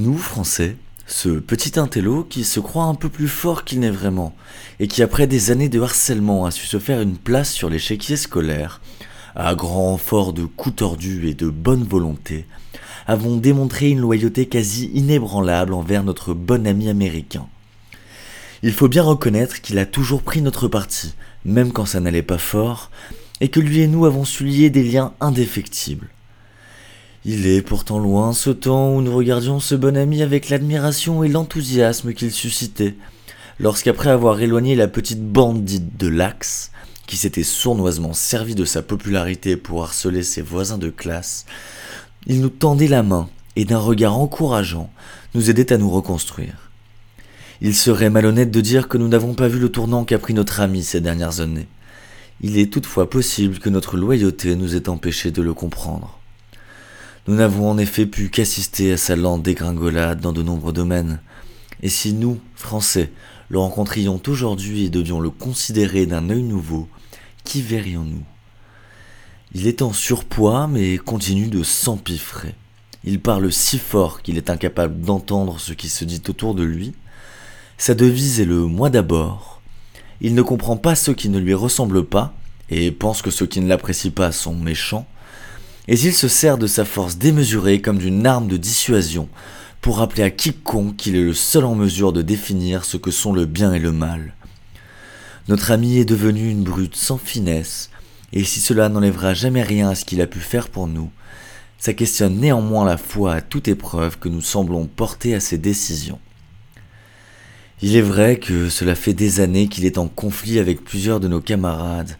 Nous, Français, ce petit intello qui se croit un peu plus fort qu'il n'est vraiment, et qui après des années de harcèlement a su se faire une place sur l'échiquier scolaire, à grand renfort de coups tordus et de bonne volonté, avons démontré une loyauté quasi inébranlable envers notre bon ami américain. Il faut bien reconnaître qu'il a toujours pris notre parti, même quand ça n'allait pas fort, et que lui et nous avons su lier des liens indéfectibles. Il est pourtant loin ce temps où nous regardions ce bon ami avec l'admiration et l'enthousiasme qu'il suscitait, lorsqu'après avoir éloigné la petite bandite de l'Axe, qui s'était sournoisement servi de sa popularité pour harceler ses voisins de classe, il nous tendait la main et d'un regard encourageant nous aidait à nous reconstruire. Il serait malhonnête de dire que nous n'avons pas vu le tournant qu'a pris notre ami ces dernières années. Il est toutefois possible que notre loyauté nous ait empêché de le comprendre. Nous n'avons en effet pu qu'assister à sa lente dégringolade dans de nombreux domaines. Et si nous, Français, le rencontrions aujourd'hui et devions le considérer d'un œil nouveau, qui verrions-nous? Il est en surpoids mais continue de s'empiffrer. Il parle si fort qu'il est incapable d'entendre ce qui se dit autour de lui. Sa devise est le moi d'abord, il ne comprend pas ceux qui ne lui ressemblent pas, et pense que ceux qui ne l'apprécient pas sont méchants, et il se sert de sa force démesurée comme d'une arme de dissuasion pour rappeler à quiconque qu'il est le seul en mesure de définir ce que sont le bien et le mal. Notre ami est devenu une brute sans finesse, et si cela n'enlèvera jamais rien à ce qu'il a pu faire pour nous, ça questionne néanmoins la foi à toute épreuve que nous semblons porter à ses décisions. Il est vrai que cela fait des années qu'il est en conflit avec plusieurs de nos camarades,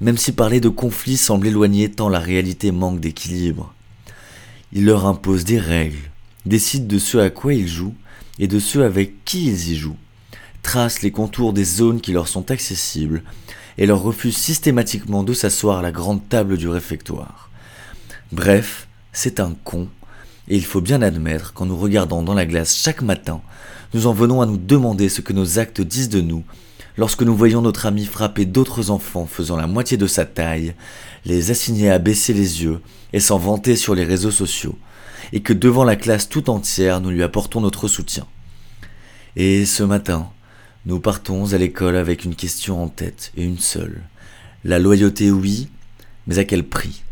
même si parler de conflit semble éloigner tant la réalité manque d'équilibre. Il leur impose des règles, décide de ce à quoi ils jouent et de ceux avec qui ils y jouent, trace les contours des zones qui leur sont accessibles et leur refuse systématiquement de s'asseoir à la grande table du réfectoire. Bref, c'est un con, et il faut bien admettre qu'en nous regardant dans la glace chaque matin, nous en venons à nous demander ce que nos actes disent de nous, lorsque nous voyons notre ami frapper d'autres enfants faisant la moitié de sa taille, les assigner à baisser les yeux et s'en vanter sur les réseaux sociaux, et que devant la classe tout entière nous lui apportons notre soutien. Et ce matin, nous partons à l'école avec une question en tête, et une seule. La loyauté oui, mais à quel prix?